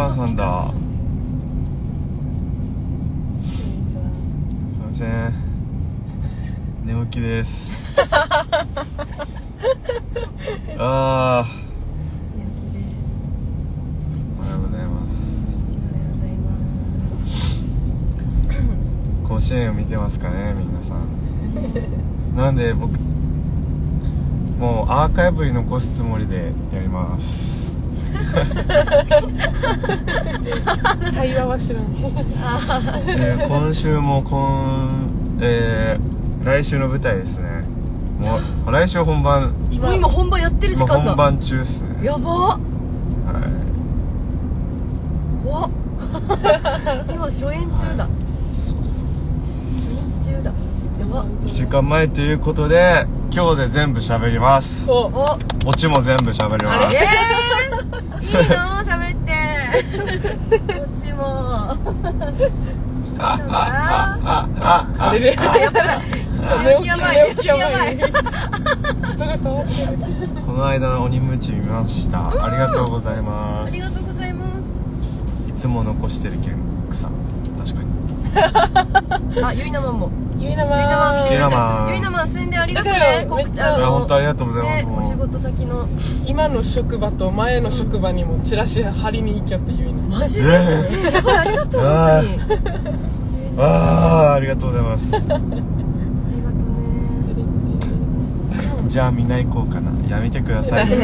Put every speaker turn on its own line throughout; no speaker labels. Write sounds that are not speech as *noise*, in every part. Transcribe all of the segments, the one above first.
ちゃん
ああみかんさんだ
あ
すいません。寝起きです。*laughs* ああ
寝起きです。
おはようございます。
おはようございます。
甲子園を見てますかね皆さん。*laughs* なんで僕もうアーカイブに残すつもりでやります
対話は知らん
で今週も今えー、来週の舞台ですね。もう来週本番
今今本番やってる時
今
間だ
本番中っす。ね
やばっ。
は
怖っ。今初演中だ。
いそうそう
初日中だ。やば。っ
1週間前ということで今日で全部喋ります。
そう
お。
オチも全部喋ります。
えー、いいの？喋って。こっちも。あ
れれ
やばいやばい
やばい人が変わってる
この間の鬼ムチ見ましたありがとうございます
ありがとうございます
いつも残してるけん確かに
あゆいなまんも
ゆいなま
ゆいなま
ゆいなまん
たゆいなまん宣伝ありがとうね
めっちゃ
あ
本当ありがとうございます。
ねお仕事先の。
今の職場と前の職場にもチラシ貼りに行きゃってゆいな
マジで、
え
えー、やばいありがとう
あ
本当に。
ああありがとうございます。
ありがとうね。
じゃあみんな行こうかな。やめてください。*laughs* お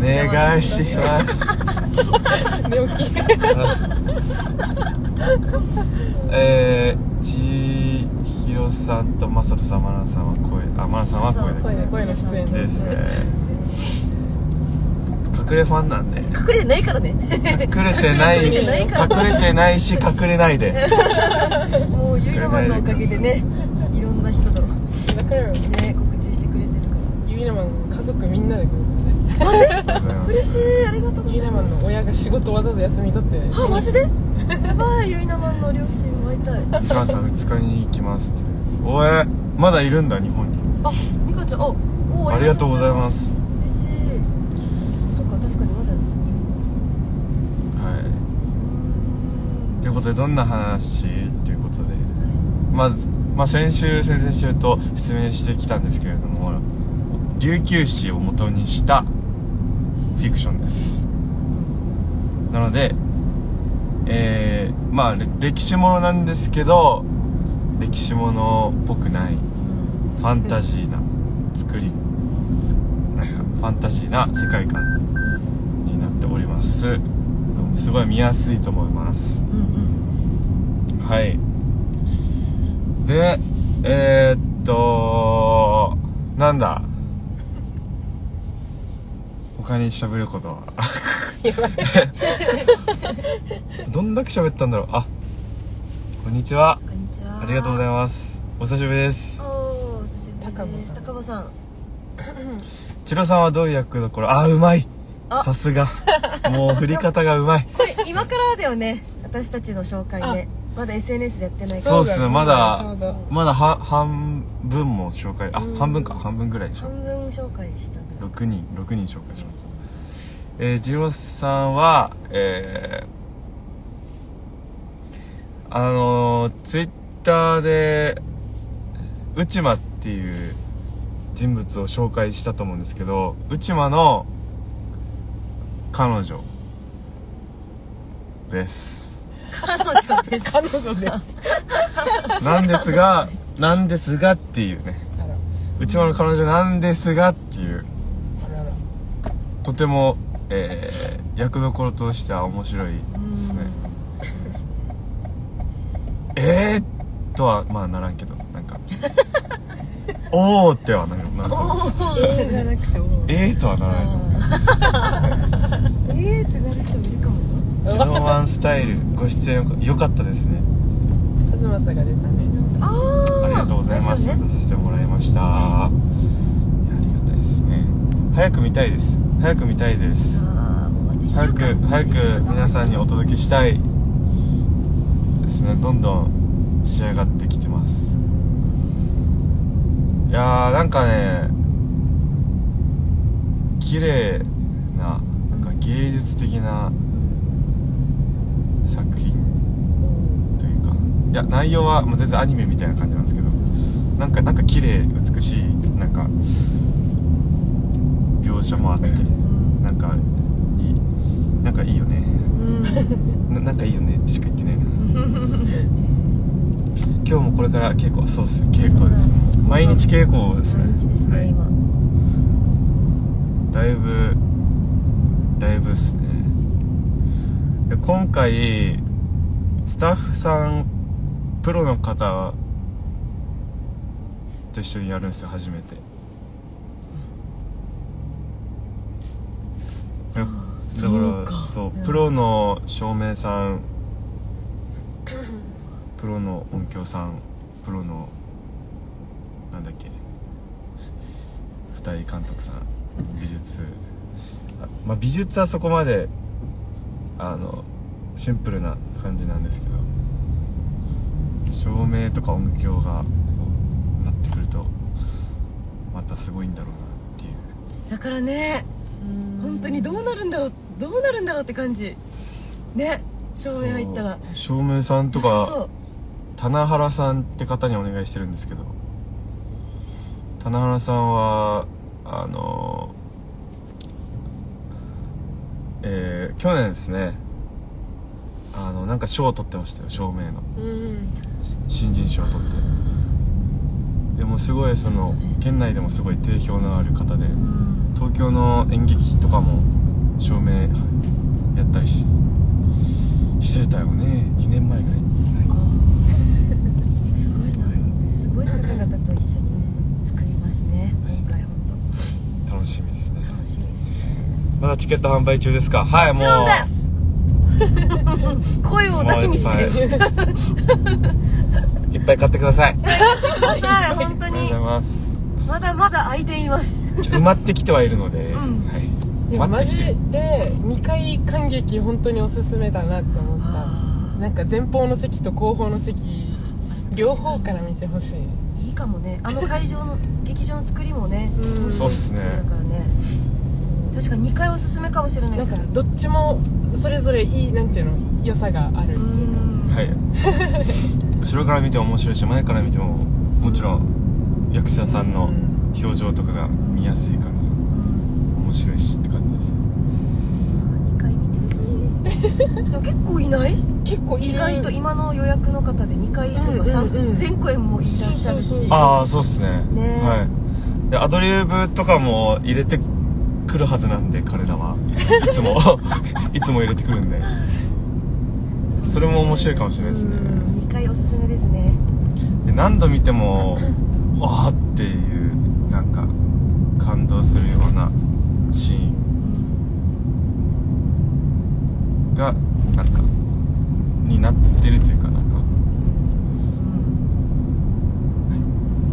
願いします。
寝起き。*laughs*
えー、ちひろさんとまさとさんまなさんは声あまなさんは声
声の声の出演
ですね。隠れファンなんで。
隠れてないからね。
隠れてないし
隠れてない
し隠れないで。
もうゆいなまんのおかげでねいろんな人のね
だから
告知してくれてるか
ゆいなまん家族みんなで来る
らマジ嬉しいありがとうございま
ゆいなまんの親が仕事わざわざ休み取って
す。あマジで？やばいゆいなまんの両親会いたい。
お母さん2日に行きますっておえまだいるんだ日本に。
あみかんちゃんあお
ありがとうございます。
嬉しい。そっか確かにまだ。
はい。ということでどんな話？ということで。まず、まあ、先週先々週と説明してきたんですけれども琉球史を元にしたフィクションです。なのでえー、まあれ歴史ものなんですけど歴史ものっぽくないファンタジーな作りなんかファンタジーな世界観になっております。すごい見やすいと思います。
うんうん
はい。でえー、っとなんだ？他に喋ることは？*laughs* どんだけ喋ったんだろう？あこんにちは
こんにちは
ありがとうございます。お久しぶりです。
おーお久しぶり
高
です。高間さん。
チロさん。はどういう役どころあうまい。
あ。
さすが。*laughs* もう振り方がうまい。
これ今からだよね。私たちの紹介ねまだ SNS でやってないから。
そうっすね。まだまだは半分も紹介。あ
うん。
半分か。半分ぐらいでしょ
半分紹介したぐらい。
6人6人紹介しますえー、ジローさんはえー、あのー、ツイッターで内間っていう人物を紹介したと思うんですけど内間の彼女。です。
彼女です。
彼女です。
なんですがなんですがっていうね。内間の彼女なんですがっていう。とても、えー、役どころとしては面白いですね。えーとはまあならんけどなんか *laughs* おーってはなるなると思う。
えーじゃなくても。
えーとはならないと思う。
えーってなる人もいるかもよ
ケノワンスタイルご出演よかったですね。
カズマサが出たね。
あー。
ありがとうございます、出させてもらいました。いやありがたいですね。早く見たいです。早く見たいです。早
間
く早く皆さんにお届けしたい。ですね。どんどん仕上がってきてます。いやーなんかね綺麗ななんか芸術的な作品というかいや内容はもう全然アニメみたいな感じなんですけどなんかなんか綺麗美しいなんか描写もあってなんかいいなんかいいよね。ななんかいいよねってしか言ってない。な今日もこれから稽古そうっすよ稽古です毎日稽古ですね。
毎日ですね、
はい。
今。
だいぶだいぶっすね。で今回スタッフさんプロの方と一緒にやるんですよ初めて。だからそうプロの照明さんプロの音響さんプロのなんだっけ二人監督さん美術。あまあ美術はそこまであのシンプルな感じなんですけど照明とか音響がこうなってくるとまたすごいんだろうなっていう。
だからね本当にどうなるんだろうどうなるんだろうって感じ。ね照明入ったら。
照明さんと
そ
か
う
棚原さんって方にお願いしてるんですけど。棚原さんはあのえー去年ですね。あのなんか賞を取ってましたよ照明の。
うん。
新人賞を取って。でもすごいその県内でもすごい定評のある方で
うん。
東京の演劇とかも照明やったりししてたよね。2年前ぐらいに、
あーすごいなすごい方々と一緒に作りますね今回本
楽しみですね。
当楽しみですね。
まだチケット販売中ですか？はいもう。
もちろんです。*laughs* 声を大にして。
はいい。*laughs* っぱい買ってください。ありが
ください本当
とうご
に
ざいます。
まだまだ空いています。
埋まってきてはいるので、
ん。
はい。
でもマジで2回感激本当におすすめだなって思った。
あ
なんか前方の席と後方の席両方から見てほしい。
ーかもね。あの会場の劇場の作りもね
うん。
そうっすね
作りだからね。確かに2回おすすめかもしれないです。
なんかどっちもそれぞれいいなんていうの良さがあるっていうか。
うん。
はい。*laughs* 後ろから見ても面白いし前から見てももちろん役者さんの表情とかが見やすいから面白いしって感じですね
2回見てほしいでも *laughs* 結構いない？
結構
意外と今の予約の方で2回とか
うんうん
3
うん。
全公演もいらっしゃるし。
そうそうそう。
ああそうっすね。
ね。
はい。でアドリブとかも入れてくるはずなんで彼らは。*laughs* いつも。*laughs* いつも入れてくるんで。それも面白いかもしれないですね。
2回おすすめですね。
で何度見てもわーっていうなんか感動するようなシーンがなんかになってるというかなんか。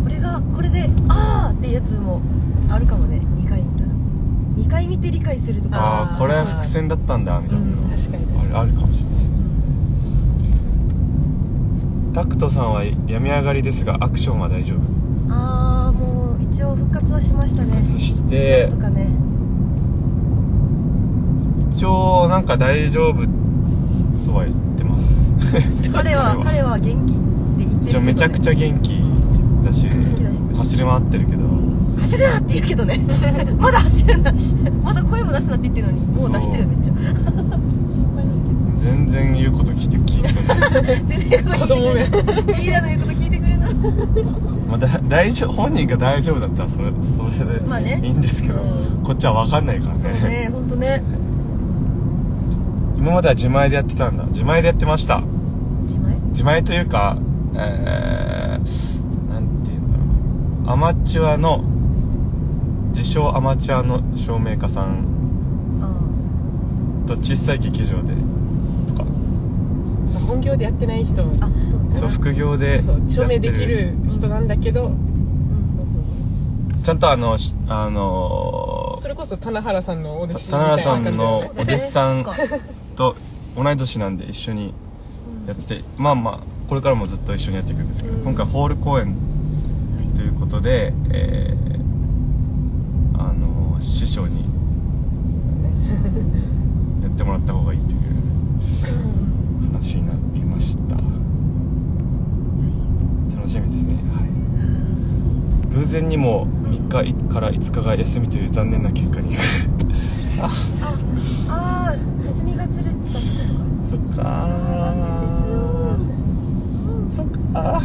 これがこれであーってやつもあるかもね。2回見たら。2回見て理解するとか。
ああ
ー
これは伏線だったんだみたいな。の
うん
確かに確かに。
あるかもしれないですね。タクトさんは病み上がりですがアクションは大丈夫？
ああもう一応復活はしましたね。
そして
なんとかね
一応なんか大丈夫とは言ってます。*laughs*
彼は彼は元気って言ってるけど、ね、
めちゃくちゃ元気だし
元気だし。
走り回ってるけど。
走るなって言うけどね。*laughs* まだ走るなまだ声も出すなって言ってるのにもう出してるよめっちゃ。*laughs* 心配なんだ
全然言うこと聞いて聞いてくれない。
全然
子供め
リーダーの言うこと聞いてくれない。
まあ、だ大丈夫本人が大丈夫だったらそれそれで
まあね。
いいんですけど、
うん。
こっちは分かんないからね。
そうね本当ね
今までは自前でやってたんだ。自前でやってました。
自前？
自前というかえー、なんて言うんだろう。アマチュアの自称アマチュアの照明家さん
あ
と小さい劇場でとか。
本業でやってない人。
ああそう。ね
そう副業で
そう証明できる人なんだけど。
うん
ちゃんとあのしあの
それこそ棚原さんのお弟子み
棚原さん
たいな感じ
の
で
そうだね
お弟子さんと同い年なんで一緒にやっててまあまあこれからもずっと一緒にやっていくんですけど、
うん。
今回ホール公演ということで、えーあの師匠にやってもらった方がいいという話になりました。楽しみですね。はい。偶然にも3日から5日が休みという残念な結果にあ
ああ休みがずれたとか。
そっかー。そっか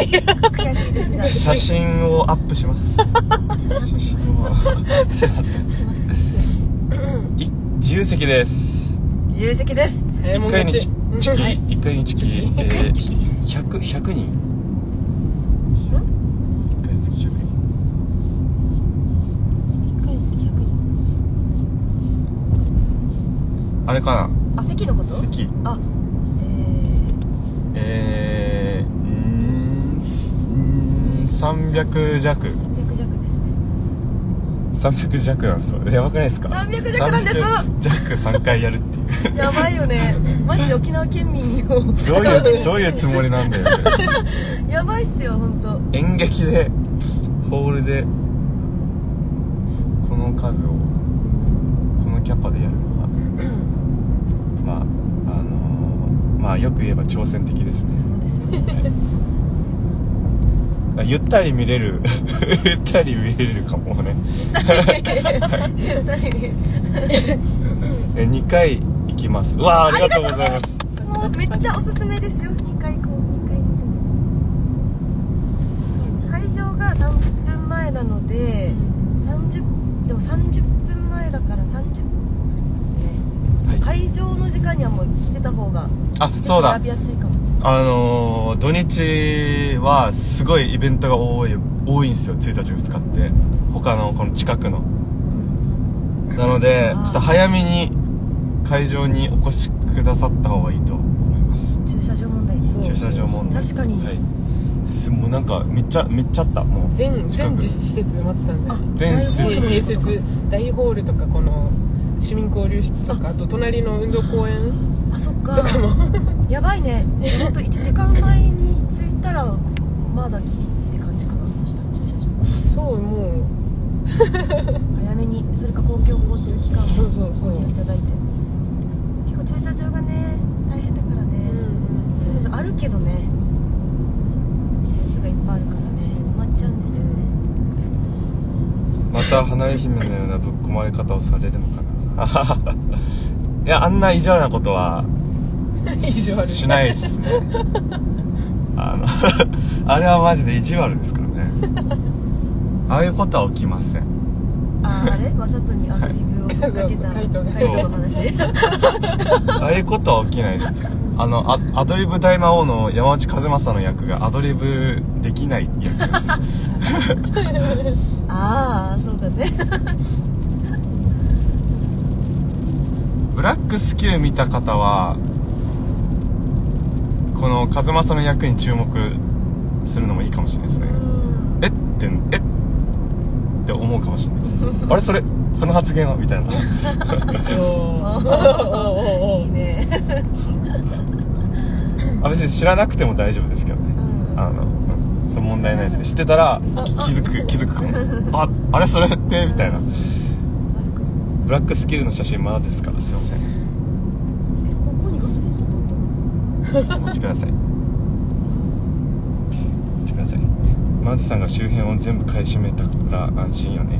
い。
悔しいですが。
写真をアップします。
写真アップします。
すいません。
します
い自由席です。
自由席です。
1
早いもん勝
回。に。チキ
はい。
1回にチキ
チキ
え
一回にチキ
ー、100 100人1回につき100人
一回につき100人
あれか
あ席のこと？
な席。
あえ
えー、うーんすうーん300弱。
ー、300弱ですね。
300弱なんですよ。やばくないですか
？300弱なんです
300弱3回やるっていう。*laughs*
やばいよね。マジで沖縄県民を。
どういうどういうつもりなんだよ。ね *laughs*
やばいっすよ本当。
演劇でホールでこの数をこのキャパでやるのはまああのーまあよく言えば挑戦的ですね。
そうですよね
ゆったり見れる。*laughs* ゆったり見れるかもね。*laughs* え2回行きます。うわあありがとうございます。
もうめっちゃおすすめですよ。2回こう。2回見る。会場が30分前なので30でも30分前だから30そうですね
はい
会場の時間にはもう来てた方が
あそうだ。
選びやすいかも。
あのー、土日はすごいイベントが多い多いんですよ1日2日って。他のこの近くの。なのでちょっと早めに会場にお越しくださった方がいいと思います。
駐車場問題。
そう。
駐車場問題。
確かに。
はい。すもうなんかめっちゃめっちゃあったもう。
全全施設で待ってたんで
あ
全施設。
併設大ホールとかこの市民交流室とかあ。と隣の運動公園
あそっか。
とかも。*laughs*
やばいね。ほんと1時間前に着いたらまだギリって感じかなそしたら駐車場。
そうも *laughs*
早めにそれか公共交通機関を
そうそうそう。
いただいて。結構駐車場がね大変だから
う、
ね、
うん。
駐車場あるけどね。施設がいっぱいあるからね。埋まっちゃうんですよね。
また離れ姫のようなぶっ込まれ方をされるのかないやあんな意地悪なことは *laughs*
うん、以上ある
しないですね。あの *laughs* あれはマジで意地悪ですからね。ああいうことは起きません。
あああれ？まさとにアドリブをかけた
カイトが
カイトの話。
ああいうことは起きないです。あのあアドリブ大魔王の山内和正の役がアドリブできない役です。*laughs*
ああそうだね
ブラックスキル見た方はこの和正の役に注目するのもいいかもしれないですね。
うん。
えってえっ？て思うかもしれないです *laughs* あれそれその発言は？みたいな。
いいね
あ別に知らなくても大丈夫ですけどね
うん
あのうんそう問題ないですね知ってたらき気づく気づくかもああれそれってみたいなブラックスキルの写真まだですか？らすいません。
えここにガソリンスタンドあった？の
お待ちくださいお待ちください。マーチさんが周辺を全部買い占めたら安心よね。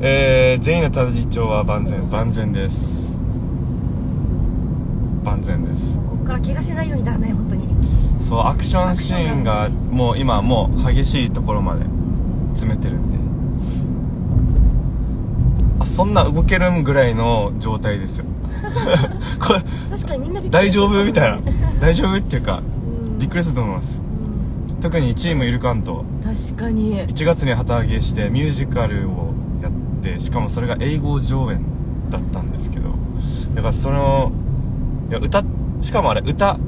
えー、全員の田地町は万全。万全です。万全です。
ここから怪我しないようにだね本当に
そうアクションシーンがもう今もう激しいところまで詰めてるんで。あそんな動けるんぐらいの状態ですよ。*laughs* これ
確かにみんなびっく
大
り
丈夫みたいな。*laughs* 大丈夫っていうか
うん。
びっくりすると思います。
うん。
特にチームイルカント
確かに。
1月に旗揚げしてミュージカルをやってしかもそれが英語上演だったんですけど。だからそのいや歌しかもあれ歌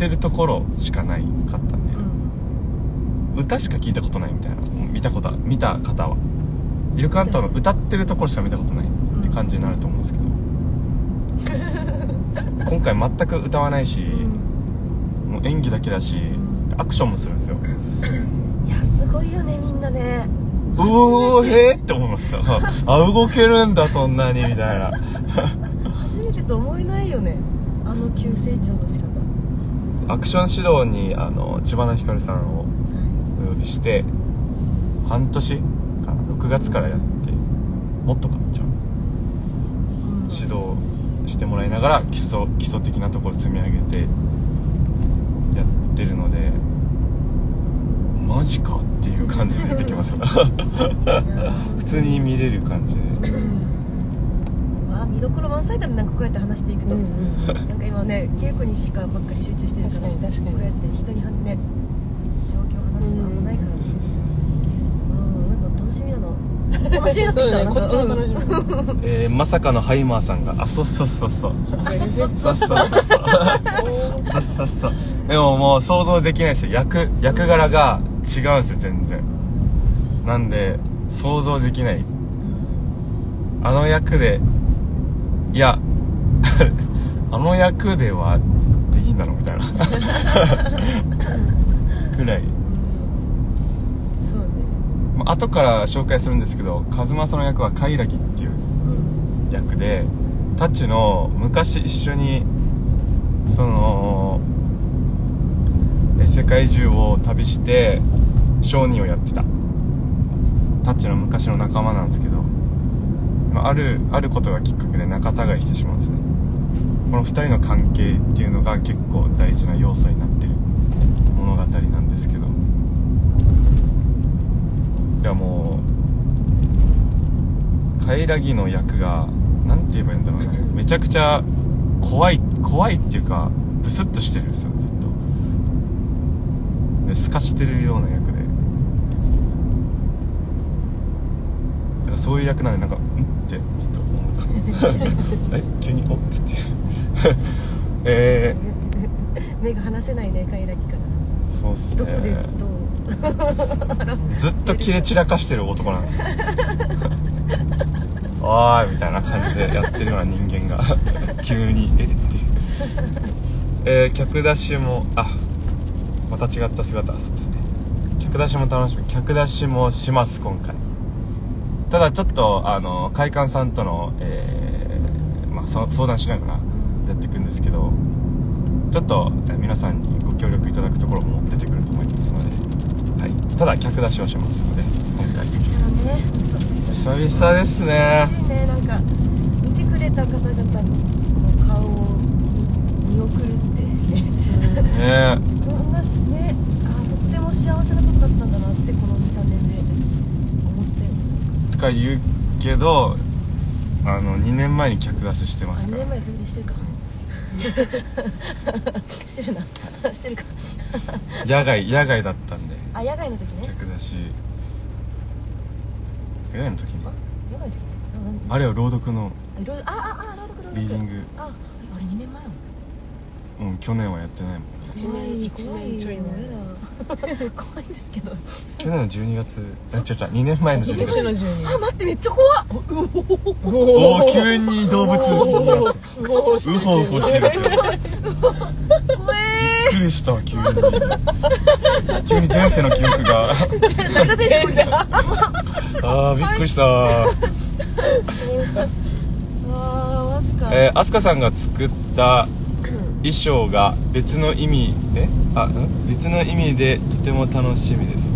ってるところしかないかったんで、
うん。
歌しか聞いたことないみたいな。見たこと見た方は。イルカントの歌ってるところしか見たことないって感じになると思うんですけど。*laughs* 今回全く歌わないし、もう演技だけだしアクションもするんですよ。
いやすごいよねみんなね。
うおーへーって思いました *laughs* あ動けるんだそんなにみたいな。
初めてと思えないよね。あの急成長の仕方
アクション指導にあの千葉なひかるさんをお呼びして半年かな6月からやってもっとかなじゃあ。
うん。
指導してもらいながら基礎基礎的なところ積み上げてやってるのでマジかっていう感じで出てきます。*laughs* 普通に見れる感じで。
まあ見どころ満載だねなんかこうやって話していくと、
うんうん、
なんか今ね稽古にしかばっかり集中してるから
確かに確かに。
こうやって人にね状況を話すの危ないから。
そす、う
ん、なんか楽しみな。の楽しみだってきた、
ね、こっちも楽しみ、
えー、まさかのハイマーさんがあそうそうそうそう。
あそうそう
そうそう。そうそうそうでももう想像できないですよ。役役柄が違うんですよ全然。なんで想像できない。あの役でいや *laughs* あの役ではできんだろみたいな。*laughs* くらい。
そうね。
まあ後から紹介するんですけどカズマサの役はカイラギっていう
うん。
役でタッチの昔一緒にそのえ世界中を旅して商人をやってた。タッチの昔の仲間なんですけど、まあ、あるあることがきっかけで仲違いしてしまうんですね。この2人の関係っていうのが結構大事な要素になってる物語なんですけど。いやもうカイラギの役がなんて言えばいいんだろうね。めちゃくちゃ怖い怖いっていうかブスッとしてるんですよずっと。で透かしてるような役で。だからそういう役なんでなんか「ん?」ってちょっと思うか *laughs* え急に「おっ?」つって。*laughs* え
目が離せないねカイラギから。
ー、そうっすね。
どこでどう？*laughs*
ずっとキレ散らかしてる男なんですよ。おーいみたいな感じでやってるような人間が急にえっていうえー、客出しもあまた違った姿。そうですね。客出しも楽しみ。客出しもします今回ただちょっとあの会館さんとの、えーまあ、そ相談しながらやっていくんですけどちょっとえー皆さんにご協力いただくところも出てくると思いますので、はい、ただ客出しをしますので今回。
久々だね。
久々ですね。
嬉しいね。なんか見てくれた方々の顔を見見送るって。ね
ね。*laughs*
こんなしねあーとっても幸せなことだったんだなってこの23年で思ったよね
とか言うけどあの2年前に客出しして
あ2
ますから。
年前に確認してるか。*laughs* してるな。*laughs* してるか。
野外野外だったんで。
あ野外の時ね。
客出し。野外の時に。
あ野外の時ね。あなん
あれは朗読の。
ああああ朗読朗読。
リーディング。
あ2
うん去年はやってないもん
一
怖い怖い
年ちょい
怖いんですけど。
去年の12月あ違う違う2年前の12
今年の
月。
12
あ待ってめっちゃ怖っ。
おお急に動物。
お
に
ーウホウホして
る
怖
び
え
っくりした急に急に前世の記憶が
あ
あーびっくりした
あマジか
えー、アスカさんが作った衣装が別の意味であん？別の意味でとても楽しみです。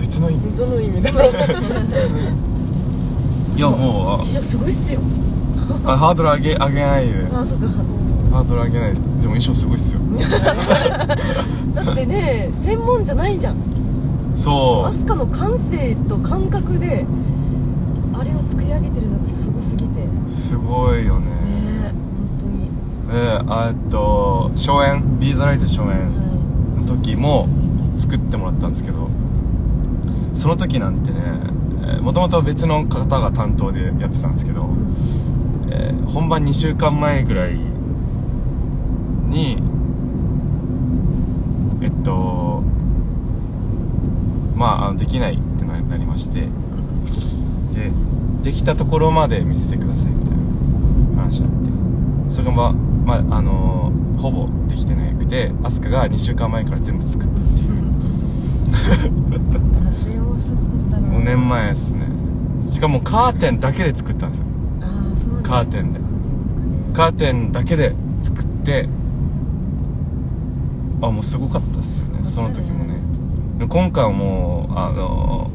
別の意味？
どの意味だろう
いやもう
一緒すごいっすよ。
あハードル上げ上げないで。
あそっか。
ハードル上げない。ででも衣装すごいっすよ。*laughs*
だってね専門じゃないじゃん。
そ
アスカの感性と感覚であれを作り上げてるのがすごすぎて。ね
うすごいよね。
え。本当
えっと初演ビーザライズ初演の時も作ってもらったんですけどその時なんてねもともと別の方が担当でやってたんですけど、えー本番2週間前ぐらいにえっとまあできないってななりましてでできたところまで見せてくださいみたいな話あってそれがまあまああのーほぼできてなくてアスカが2週間前から全部作ったっていう。
あれもすごかったな
5年前ですね。しかもカーテンだけで作ったんですよ。
ああそうね
カーテンで。
カーテンとかね
カーテンだけで作ってあもうすごかったっすよねその時もね。で今回はもうあの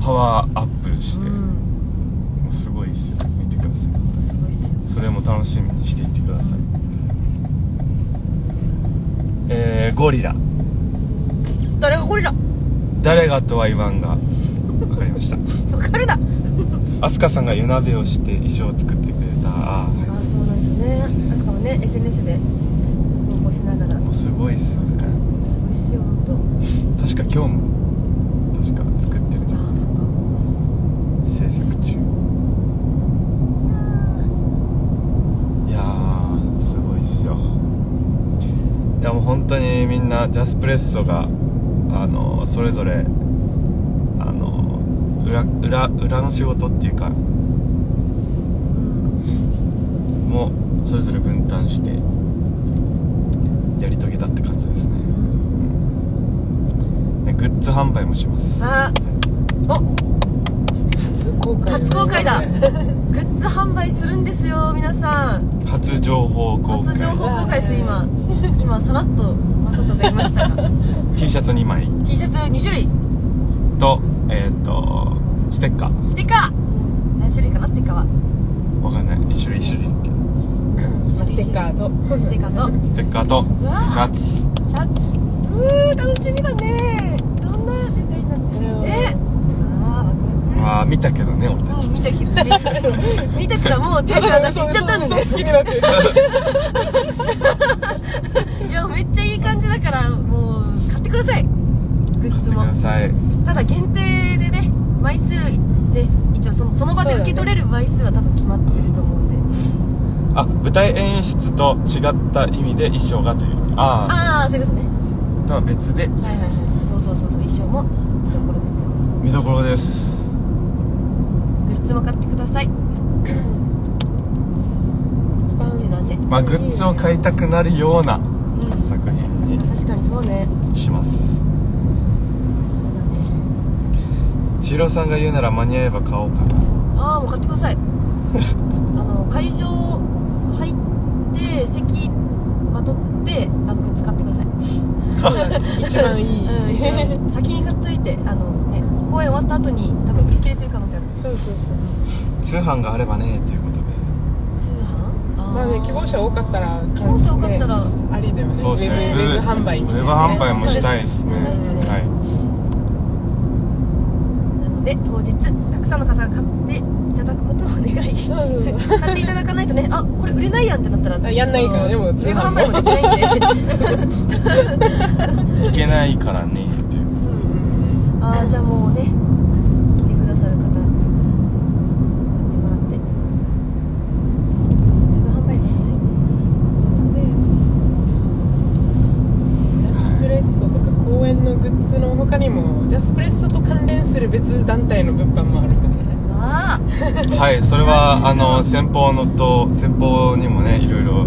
パワーアップして、
うん。
もうすごいですよ。見てくださいそれも楽しみにしていってください。えー、ゴリラ。
誰がこれだ
誰がとは言わんが分かりました。
わかるな。
アスカさんが夜鍋をして衣装を作ってくれた。あー
ああ
は
そうなんですよね。あしかもね SNS で投稿しながら。
いもうすごいっすよね
すごいっすよほんと。
確か今日も確か作ってるじゃん
ああそっか
制作中いやーすごいっすよいやもう本当にみんなジャスプレッソがあのそれぞれあの裏裏裏の仕事っていうかもうそれぞれ分担してやり遂げたって感じですね。ねグッズ販売もします。
あお
初公開
初公開だ。*laughs* グッズ販売するんですよ皆さん。
初情報公開。
初情報公開です今 *laughs* 今さらっとマサトが言いましたが。*laughs*
T シャツ2枚。
T シャツ2種類。
とえっ、とステッカー。
ステッカー。何種類かなステッカーは。
わかんない。一種類一種類。
ステッカーと。
ステッカーと。
ステッカーとシャツ。
シャツ。うー楽しみだね。どんなデザインなんでしょうね。あ
ああ見たけどね俺たち。
見たけどね。見たからもうテンション上がっていっちゃったんです
好きになってる
いやめっちゃいい感じだからもう買ってください。グッ
買ってく
ズも
ださい。
ただ限定でね枚数ね一応そのその場で受け取れる枚数は多分決まってると思うんで。
あ舞台演出と違った意味で衣装がという。あ
ああそういうことね。
あとは別で。
はいはいはい。そうそうそうそう衣装も見どころですよ。
見どころです
ズも買ってください。感じなんで。
まあグッズを買いたくなるような
うん。
作品に
確かにそうね。
します。
そうだね。
千尋さんが言うなら間に合えば買おうかな。
ああもう買ってください。*laughs* あの会場入って席まとってあのグッズ買ってください。*laughs*
一番いい、
うん一番。先に買っといてあのね公演終わった後に多分売り切れてる可能性ある。
そうそうそう。
通販があればねということで。
通販？
まあね希望者多かったら
希望者多かったら
ね。ありだよね。
そうですね。
ウェブウェブ販売
ウェブ販売もしたいですね。
したいですね
はい。
なので当日たくさんの方が買っていただくことをお願い。
そうそうそう。
買っていただかないとねあこれ売れないやんってなったら
あやんないからねもう
通販売もできないんで。*laughs*
いけないからねという
ああじゃあもうね来てくださる方買ってもらって。販売でしたいね
ジャスプレッソとか公演のグッズの他にもジャスプレッソと関連する別団体の物販もあるからね。
ああ。
はいそれはあの先方のと先方にもねいろいろ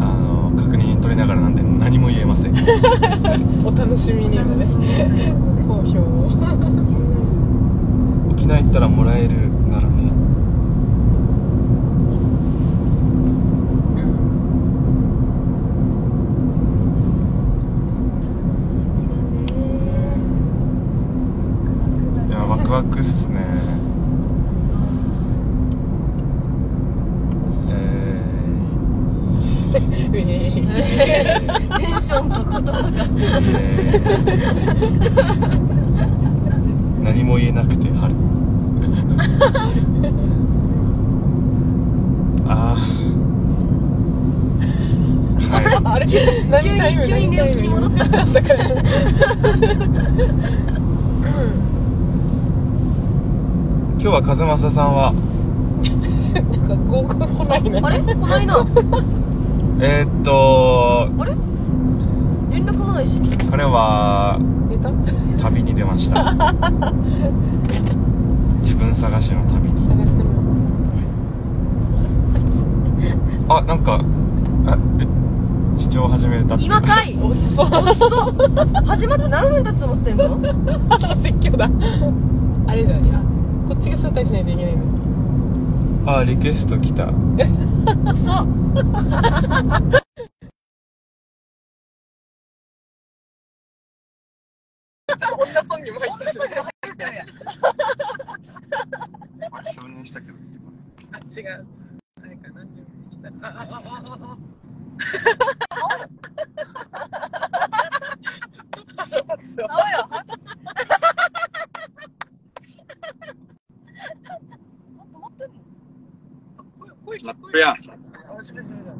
あの確認取りながらなんで何も言えません。*laughs*
お楽しみに
楽しみということで
好評
沖縄行ったらもらえるならね。ワクワクっすね。え
ウェー。イ
テンションと言葉が。
ーえー。何も言えなくて春。ああはい。
あれ何タイム
急に寝起きに戻った。
だから
今日は和正さんは？
なんか合コン来ないね。
あれ？こないな。
えー、っと
あれ？いし
彼は旅に出ました。*laughs* 自分探しの旅に。
探しても
あなんかあで視聴始めた
今かい？
っ。
っ。始まって何分経つと思ってんの？*laughs*
説教だ。あれじゃない？あこっちが招待しないといけないの。
あリクエスト来た。*laughs*
そう
し
たけど
あ違う。あれかな準備できた。ああああああ。
よ *laughs* 腹立つ。*laughs* もっと持ってんの？
声声聞こえ
いや、
あしめしめだ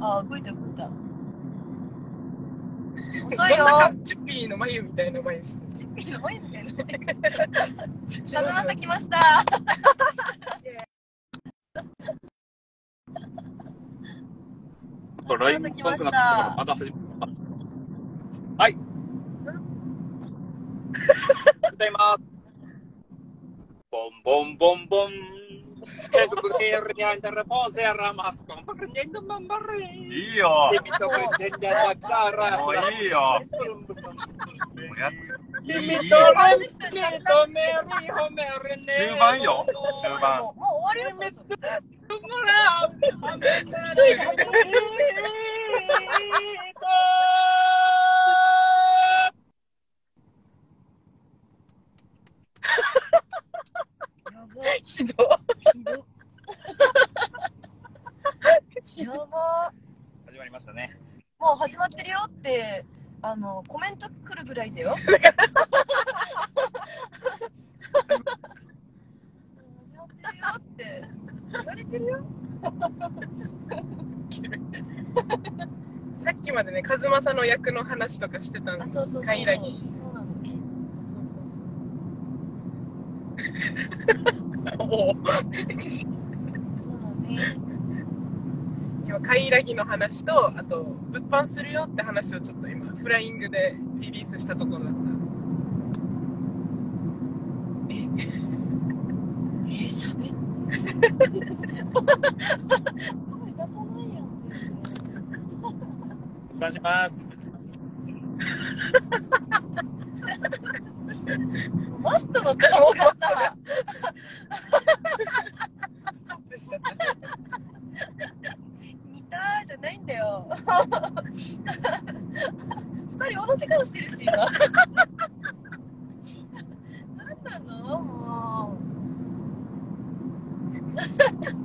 あ動いた動いた。
ど *laughs*
遅いよ
チッピーの眉みたいな眉してる。
チッピーの前みたいな
ち
ょっと来ました。
これたかまたた。はい。あんたらポーセ。
いいよ。いいよ。*laughs* 終盤よ。終盤。
あそうそうそう
カイラギ
そうなの
そう。そうそうおお
そうなんです
今カイラギの話とあと物販するよって話をちょっと今フライングでリリースしたところだった
えー、しゃべって声出さないやん
お願いします。
マストの顔がさ
ストップしちゃった
似たじゃないんだよ二人同じ顔してるし今何なのも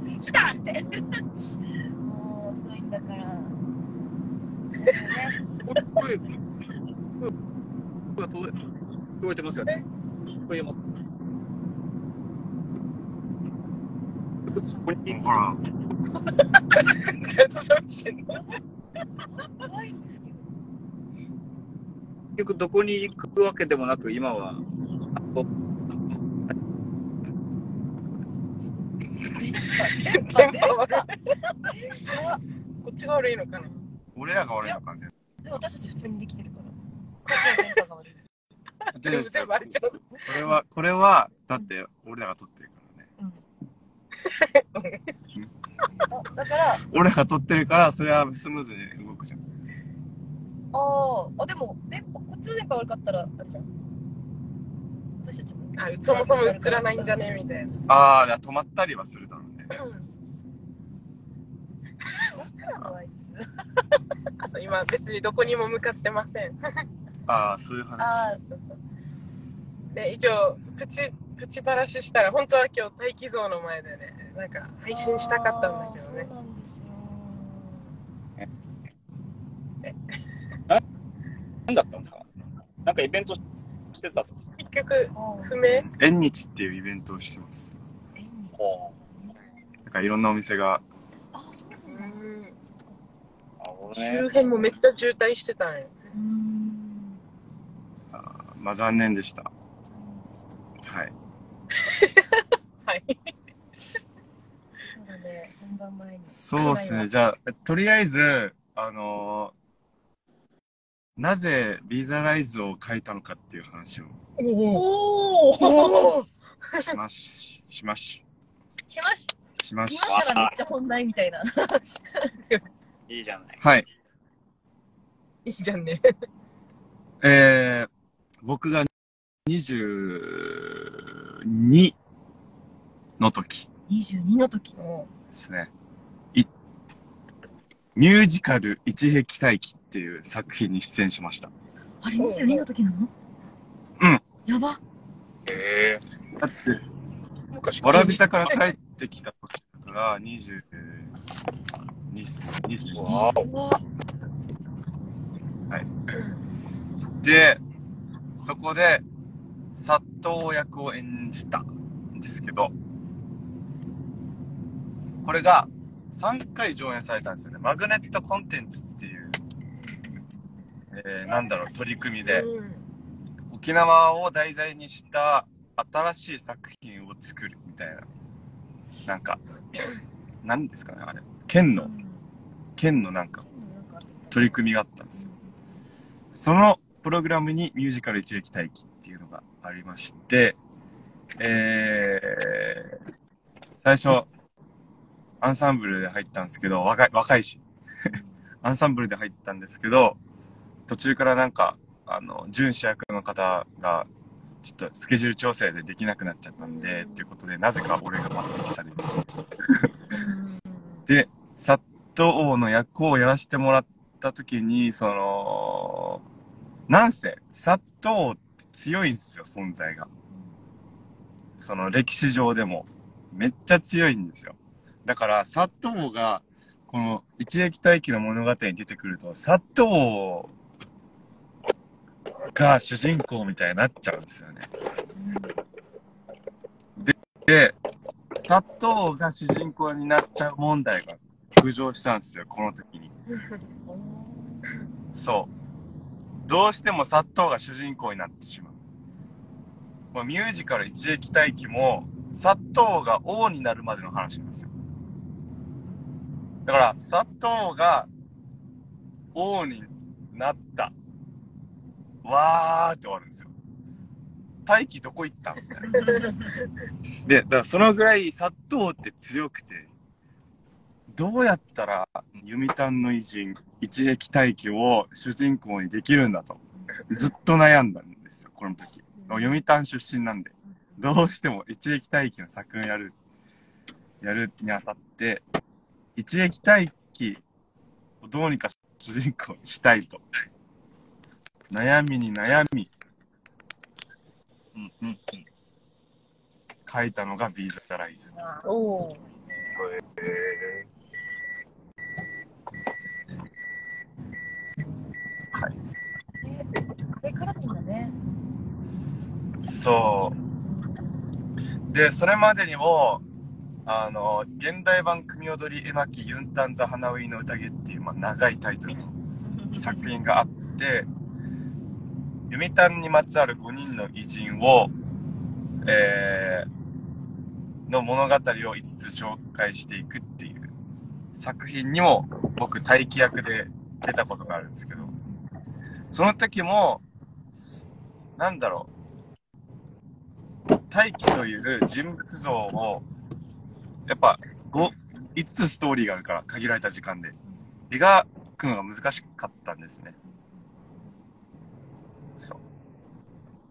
う来たってもう遅いんだからね
これ、声、声、声が届い、てますよね。聞こえます。そこに、
ほら
誰と喋ってんの
怖いんですけど
結局どこに行くわけでもなく、今は、
電波悪い
怖っ
こっちが悪いのかな
俺らが悪いのかね
でも私たち普通にできてる。から
全部全部バレちゃう。
これはこれはだって俺らが撮ってるからね。
あだから
俺らが撮ってるからそれはスムーズに動くじゃん。
あーあでも電波こっちの電波悪かったらあれじゃん。私たちも。
あそもそも映らないんじゃねみたいな。
ああ止まったりはするだろうね。*laughs*
そうそうそう何なのあいつ
そう今別にどこにも向かってません
ああそういう話。
あ
そうそう。で一応プチプチバラシしたら本当は今日待機像の前でねなんか配信したかったんだけどね。
そうなんですよ。*laughs*
何だったんですか？なんかイベントしてたと。
結局不明？
縁日っていうイベントをしてます。
縁日
なんかいろんなお店が。
あそう
う
なんだ。
ん。
あ、俺
周
ね。
辺もめっちゃ渋滞してたんよ
う
まあ残念でした。はい。*laughs*
はい。
そうだね。本番前に
そうですねじゃあとりあえずあのーなぜビザライズを書いたのかっていう話を
お
おお
おお
しまししまし
しまし
しまし
今からめっちゃ本題みたいな。
いいじゃない。
はい。
いいじゃんね。
えー、僕が22の時
22の時。
ですね。いミュージカル一壁待機っていう作品に出演しました。
あれ、22の時なの？
うん。
やば。
へえ。
だって、
昔
わらび座から帰ってきた時だから、22、22
わお。
うわ
で、そこで、殺到役を演じたんですけど、これが3回上演されたんですよね。マグネットコンテンツっていう、えー、なんだろう、取り組みで、
うん。
沖縄を題材にした新しい作品を作るみたいな、なんか、何ですかね、あれ。県の、県のなんか、取り組みがあったんですよ。そのプログラムにミュージカル一撃待機っていうのがありまして、えー、最初、アンサンブルで入ったんですけど、若い、若いし、*laughs* アンサンブルで入ったんですけど、途中からなんか、あの、準主役の方が、ちょっとスケジュール調整でできなくなっちゃったんで、っていうことで、なぜか俺が抜擢される。で、サット王の役をやらせてもらった時に、その、なんせ、サット王って強いんですよ、存在が。その歴史上でも。めっちゃ強いんですよ。だから、サット王が、この一撃待機の物語に出てくると、サット王が主人公みたいになっちゃうんですよね。で、で、サット王が主人公になっちゃう問題が浮上したんですよ、この時に。*laughs* そう。どうしてもサットーが主人公になってしまう。まあ、ミュージカル一撃待機も、サットーが王になるまでの話なんですよ。だから、サットーが王になった。わーって終わるんですよ。大気どこ行ったみたいな。*laughs* で、だからそのぐらいサットーって強くて、どうやったら読谷の偉人、一撃待機を主人公にできるんだと、ずっと悩んだんですよ、この時。読谷出身なんで。どうしても一撃待機の作品をやる、やるにあたって、一撃待機をどうにか主人公にしたいと。悩みに悩み、うんうんうん。書いたのがビーザライズ。
おー
はい。
これからなんだね。
そう。で、それまでにも、あの、現代版組踊り絵巻ユンタンザ花ウイの宴っていう、まあ、長いタイトルの作品があって、読谷にまつわる5人の偉人を、えー、の物語を5つ紹介していくっていう作品にも僕待機役で出たことがあるんですけど、その時も、なんだろう、大輝という人物像を、やっぱ5、5つストーリーがあるから、限られた時間で。描くのが難しかったんですね。そう。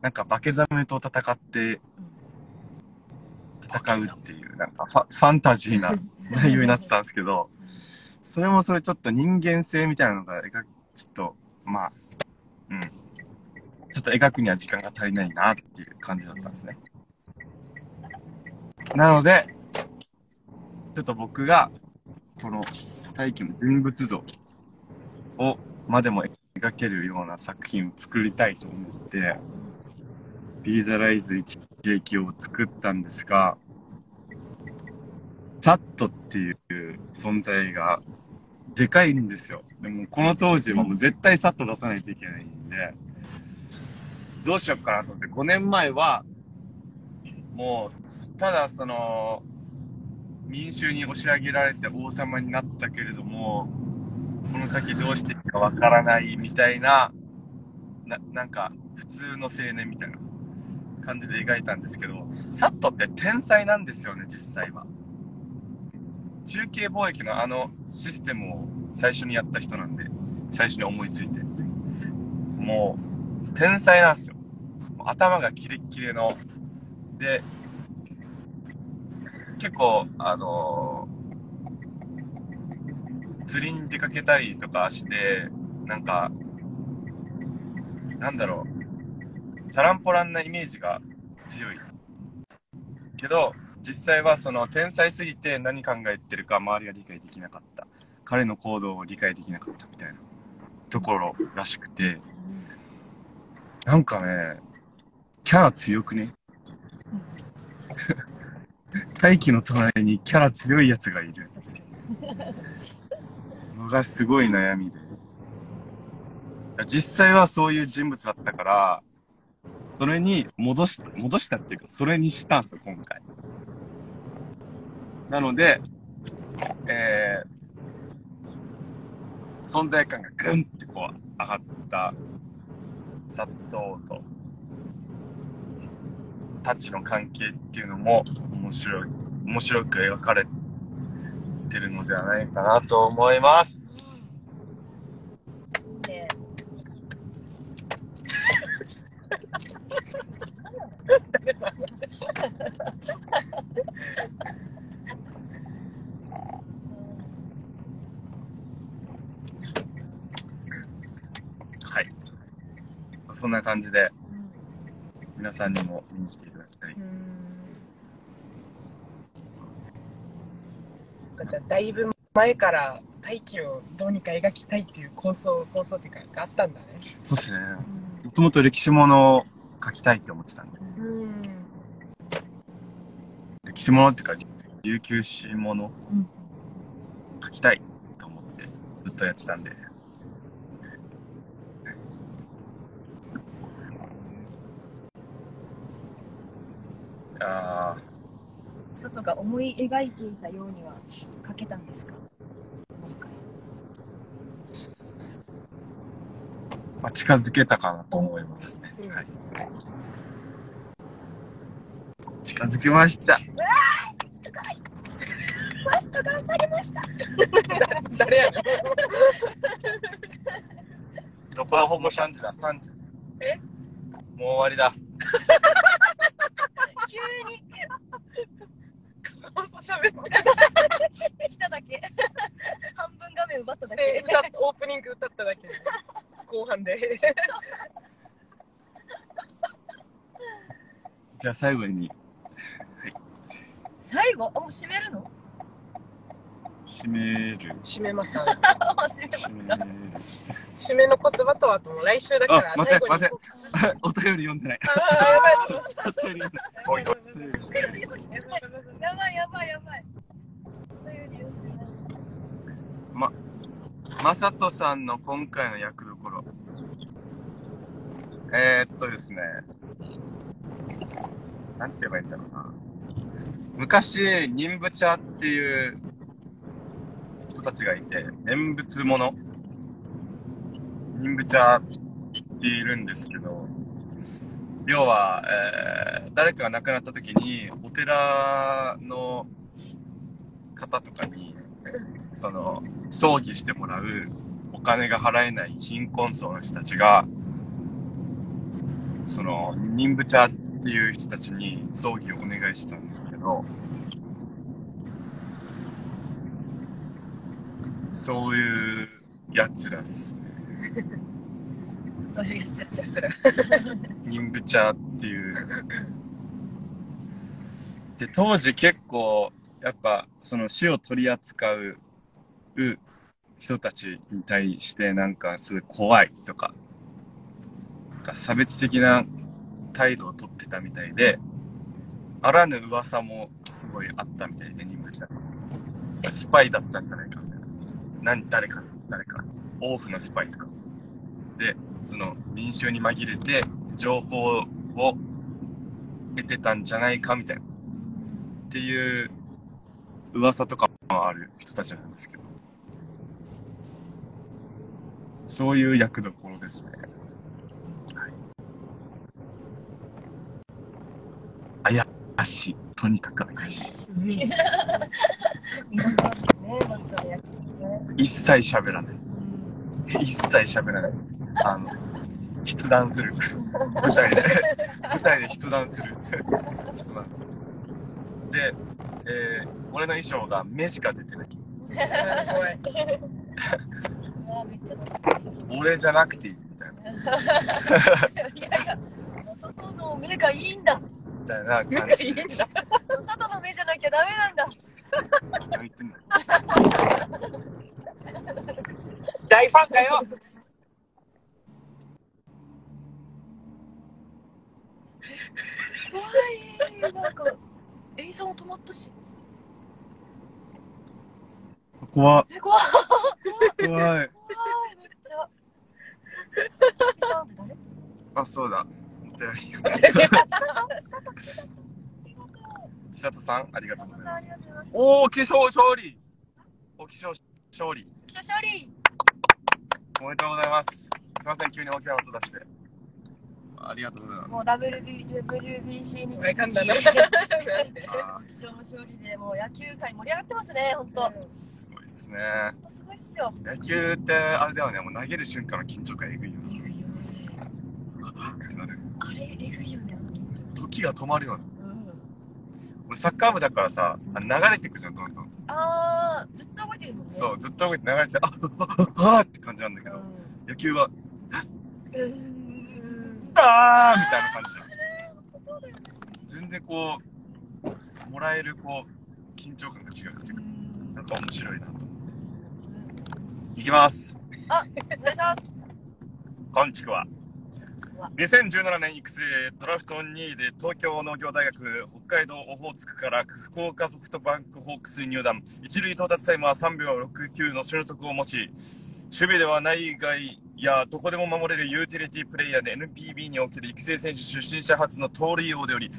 なんか、化けザメと戦って、戦うっていう、なんかファ、ファンタジーな *laughs* 内容になってたんですけど、それもそれちょっと人間性みたいなのがちょっと、まあ、うん。ちょっと描くには時間が足りないなっていう感じだったんですね。なので、ちょっと僕が、この大気の人物像を、までも描けるような作品を作りたいと思って、ビーザライズ一撃を作ったんですが、サットっていう存在がでかいんですよ。でもこの当時はもう絶対サッと出さないといけないんで、どうしようかなと思って、5年前は、もう、ただその、民衆に押し上げられて王様になったけれども、この先どうしていいかわからないみたいな、な、なんか、普通の青年みたいな感じで描いたんですけど、サットって天才なんですよね、実際は。中継貿易のあのシステムを最初にやった人なんで、最初に思いついて。もう、天才なんですよ。頭がキレッキレの。で、結構、あのー釣りに出かけたりとかして、なんか、なんだろう、チャランポランなイメージが強い。けど、実際はその天才すぎて何考えてるか周りが理解できなかった。彼の行動を理解できなかったみたいなところらしくて、なんかね、キャラ強くね？大気の隣にキャラ強いやつがいる。のがすごい悩みで。実際はそういう人物だったから、それに戻し、戻したっていうか、それにしたんですよ、今回。なので、えー、存在感がぐんってこう上がった砂糖とたちの関係っていうのも面白い、面白く描かれてるのではないかなと思います。
で
はい。そんな感じで、皆さんにも見に来ていただきたい。
じゃあだいぶ前から大気をどうにか描きたいっていう構想構想っていうかがあったんだね
そうですね。もともと歴史ものを書きたいって思ってたんで。
うん
歴史ものっていうか、琉球史もの
うん
書きたいと思ってずっとやってたんで。あ
外が思い描いていたようには書けたんですか
まあ、近づけたかなと思いますね。
うん
はい、近づけました。
ファースト頑張りました
誰やねん
どこはほぼ3時だ、3時。
え
もう終わりだ。
急に
って
来ただけ。*laughs* 半分画面奪っただ
で
け
オープニング歌っただけ。で後半で。*laughs*
じゃあ最後に。
最後？あもう閉めるの？
締める。
締めます。*laughs*
めます
締
か
める。
締めの言葉とはとも来週だから
あ待て
最後に。
待て *laughs* お便り読んでない。
あーやばい
お便り読んでない。おいおい
やばいやばいやばい
まさとさんの今回の役どころ。えー、っとですね。なんて言えばいいんだろうな。昔、忍ブチャっていう人たちがいて、念仏者。忍ブチャっているんですけど、要は、えー誰かが亡くなった時に、お寺の方とかに、その、葬儀してもらうお金が払えない貧困層の人たちが、その、忍ブチャっていう人たちに葬儀をお願いしたんですけど、そういうやつらっす。
そういうやつやつら
忍ブチャっていう。*laughs* で、当時結構、やっぱ、その死を取り扱う人たちに対して、なんかすごい怖いとか、差別的な態度をとってたみたいで、あらぬ噂もすごいあったみたいで、忍ブチャ。スパイだったんじゃないかみたいな。何、誰か、誰か。王府のスパイとか。で、その民衆に紛れて情報を得てたんじゃないかみたいな。っていう噂とかもある人たちなんですけど。そういう役どころですね。はい。怪しい。とにかく怪しい。一切喋らない一切喋らないあの筆談する。舞台で。舞台で筆談する。筆談するで、えー、俺の衣装が目しか出てない。
怖い。
うわめっちゃ楽し
俺じゃなくてい。い。みたい。ない。
やい。や、外の目がい。い。んだ。
みたい。な感じ
い。い。んだ。
外の目じゃなきゃダメなんだ。
何言ってんだよ
大ファンだよ
怖い。なんか、映像も止まったし。
怖
え、怖い。
怖い。
怖い、めっちゃ。んぴさんって誰？
あそうだ。おさん。ありがとうございます。
ありがとうございます。
おお気象勝利。お気象勝利。
気象勝利。
おめでとうございます。すいません急に大きな音出してありがとうございます
もう WB WBC に続き、
わかんだな。
気
あ
象の勝利でもう野球界盛り上がってますね、ほんと。ほん
ーすごいですね
とすごいっすよ。
野球ってあれだよねもう投げる瞬間の緊張感えぐいよ
えぐいよね。
なってなる
あれ、えぐいよね。
時が止まるような
うん。
俺サッカー部だからさあの流れてくじゃんどんどん
あー、ずっと動いてるもんね。
そうずっと動いて流れててああああって感じなんだけど野球は
うん。うーん。
あーみたいな感じ。全然こうもらえるこう緊張感が違うっていうか
うん
なんか面白いなと思っていきます
お願いします。
こんちくわ
うわ
2017年育成ドラフト2位で東京農業大学北海道オホーツクから福岡ソフトバンクホークスに入団一塁到達タイムは3秒69の俊足を持ち守備では内外いやどこでも守れるユーティリティプレイヤーで NPB における育成選手出身者初の盗塁王でおり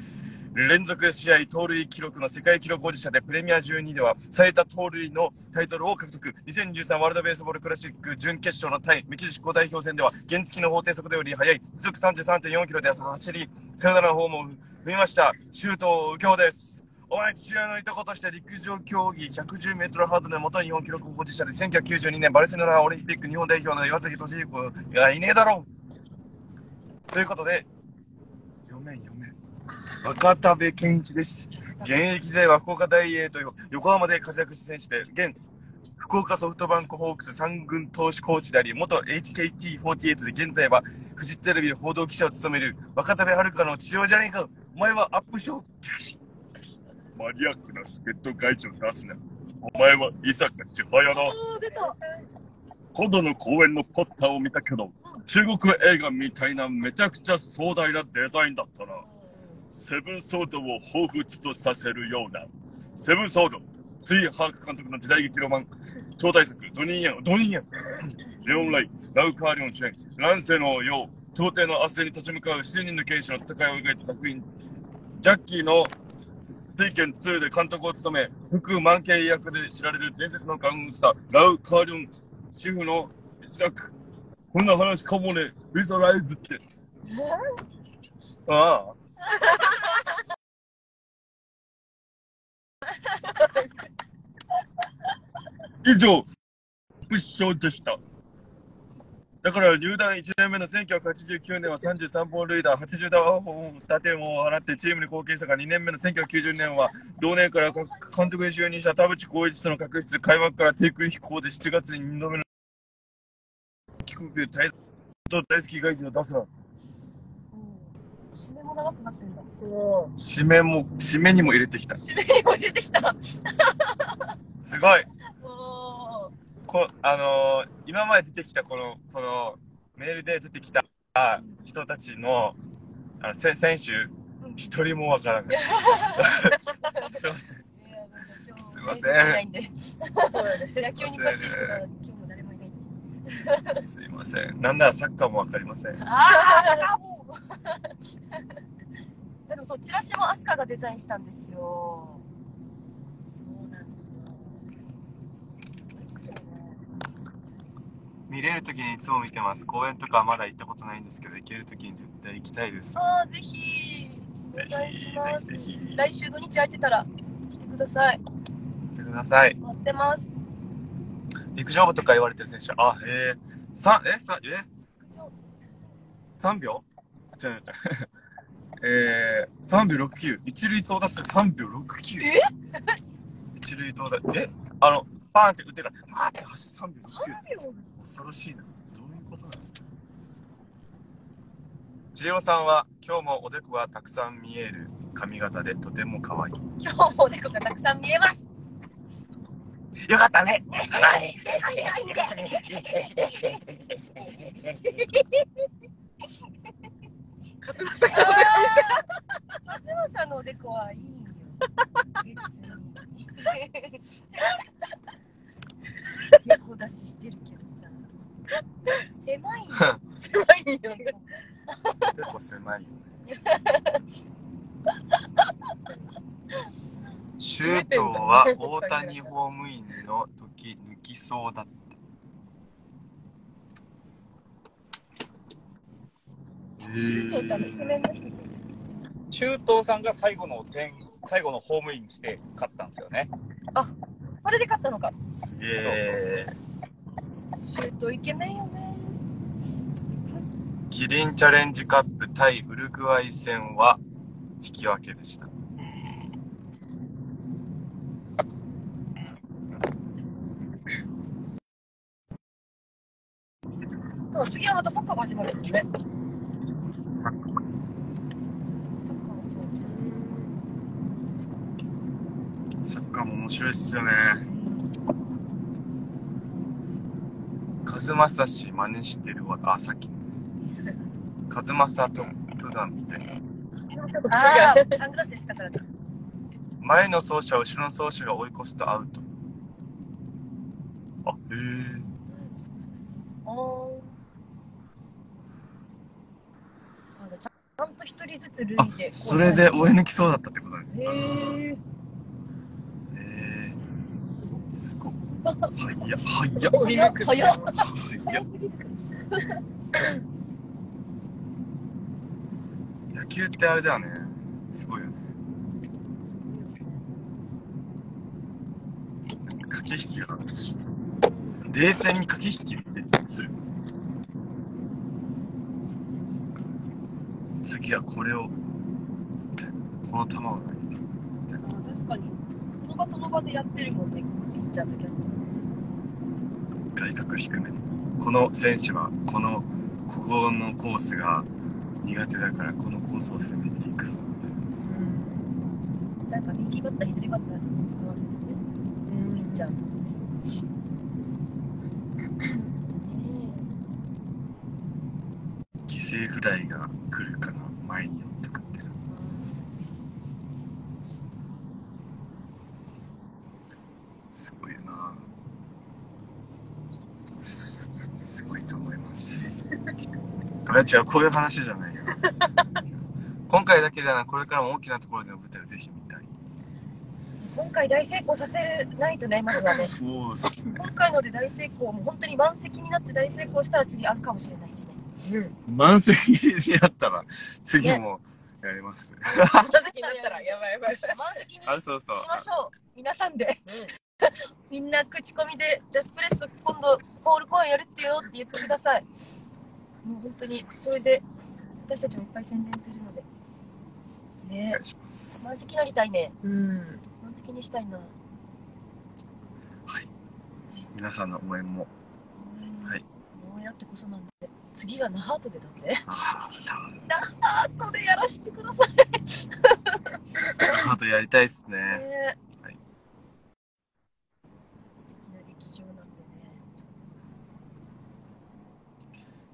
連続試合盗塁記録の世界記録保持者でプレミア12では最多盗塁のタイトルを獲得。2013ワールドベースボールクラシック準決勝の対メキシコ代表戦では原付の法定速度より速い。時速33.4キロで走りサヨナラホームを踏みました。周東右京です。お前父親のいとことして陸上競技 110m ハードルの元日本記録保持者で1992年バルセロナオリンピック日本代表の岩崎俊彦がいねえだろう。ということで読めん読めん若田部健一です。現役時代は福岡大英と横浜で活躍した選手で現福岡ソフトバンクホークス三軍投手コーチであり元 HKT48 で現在はフジテレビで報道記者を務める若田部遥の父親じゃねえかお前はアップショー。マニアックな助っ人会長出すな。お前は伊坂千早だ。
おー、出た。
今度の公演のポスターを見たけど中国映画みたいなめちゃくちゃ壮大なデザインだったな。セブンソードを彷彿とさせるような。セブンソードついハーク監督の時代劇ロマン。超大作ドニーヤンドニーヤン。レオン・ライラウカーリオン主演。乱世のよう朝廷の圧政に立ち向かう7人の剣士の戦いを描いた作品。ジャッキーの水拳2で監督を務め福満慶役で知られる伝説のガンスターラウ・カーリオン主婦の一作こんな話かもね。ビザライズって。ああ。以上、プッションでした。だから入団1年目の1989年は33本塁打、80打本打点を放ってチームに貢献したが、2年目の1990年は同年から監督に就任した田淵光一との確執、開幕から低空飛行で7月に2度目の帰国で大と大好き外人を出すな。
うん締めも長くなってんだ。
も
締めも、締めにも入れてきた。
締めにも入れてきた。*laughs*
すごい。こあのー今まで出てきたこの、このメールで出てきた人たちのあのせ選手、一人もわからない。*laughs* すいません。すいません。
野球に詳しい人が今日も誰もいないんで。
すいません。なんならサッカーもわかりません。
ああ、サカボ *laughs* でもそう、チラシもアスカがデザインしたんですよ。そうなんですよ。ですよね。
見れるときにいつも見てます。公園とかまだ行ったことないんですけど、行けるときに絶対行きたいです。
ああ、ぜひ、お
ぜひ、ぜ。ひぜひ。
来週土日空いてたら来てください。
行ってください。
待ってます
陸上部とか言われてる選手。あ、へえ。さ、え、さ、え ?3 秒？違う。*laughs* えー、3秒69。一塁到達で3秒69。え？一塁到達。え？あの、パーンって打ってから、パーンって走って3秒69。恐ろしいな。どういうことなんですか？千代さんは今日もおでこがたくさん見える髪型でとても可愛い。
今日もおでこがたくさん見えます。
よかったね。
カズマさんが
あー松山さんのおでこはい。い。んよ横出ししてるけどさ狭いよ *laughs*
狭いよね。
結構狭いよね。シュートは大谷ホームインの時抜きそうだった。
シュート打ったのイケメンの人
中東さんが最後の点、最後のホームインして勝ったんですよね。
これで勝ったのか
すげえ。
シュートイケメンよね
キリンチャレンジカップ対ウルグアイ戦は引き分けでした。
そう次はまたサッカーが始まるね
サッカーも面白いっすよね。カズマサ氏真似してるわ。あ、さっき。カズマサトップガンみたいな。
ああサングラスしてたからだ
前の走者を後ろの走者が追い越すとアウト。あ、へえ。
おーああちゃんと一人ずつ塁
あ
で、
それで追い抜きそうだったってことね。
へえ
へえ。すごい。はや、はや。
追い抜く
早っ
はや。野球ってあれだよね。すごいよね。なんか駆け引きが冷静に駆け引きする。次はこれを、この球を投げて。
確かにその場その場でやってるもんねピッチャーとキャッチャー
外角低め。のこの選手はこのここのコースが苦手だからこのコースを攻めていくぞみたいな
なんか右バッター左バッターに使われてねピッチャーと
犠牲フライが来るから前によっとかってすごいよなすすごいと思いますこれは違うこういう話じゃないよ。*laughs* 今回だけではなくこれからも大きなところでの舞台をぜひ見たい。
今回大成功させないとねまずはね。
そうですね。
今回ので大成功もう本当に満席になって大成功したら次あるかもしれないしね。
うん。
満席になったら次もやります。ね
満席になったら、やばいやばい。
満席に
あそうそう。
しましょう皆さんで。*laughs* みんな口コミでジャスプレッソ今度ポール公演やるってよって言ってくださいもう本当にそれで私たちもいっぱい宣伝するので。
お
ね満席になりたいね。
うん。
満席にしたいな。
はい。皆さんの応援も。はい。
応援あってこそなんで。次は那覇とでだって。
ああ多分。
ハートでやらせてください。
あとやりたいっすね。
ね
はい
素敵な劇場なんでね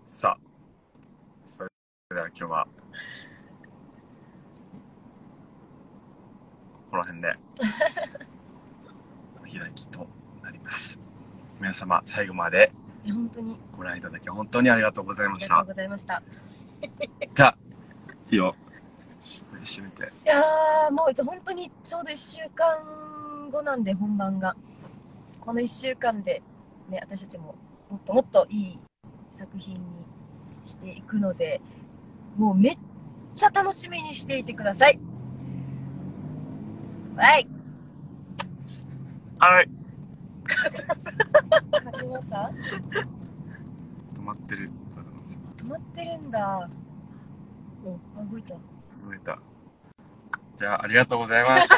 さあそれでは今日は。この辺で。*laughs* お開きとなります。皆様最後まで
本当に。
ご覧いただき本当にありがとうございました。
ありがとうございました。
じゃあいいよし閉めて。
いやーもう本当にちょうど1週間後なんで本番が。この1週間でね私たちももっともっといい作品にしていくのでもうめっちゃ楽しみにしていてください。はい。
はい。
風政
止まってる
止まってるんだ。
うん
あ、動いた。
動いた。じゃあありがとうございました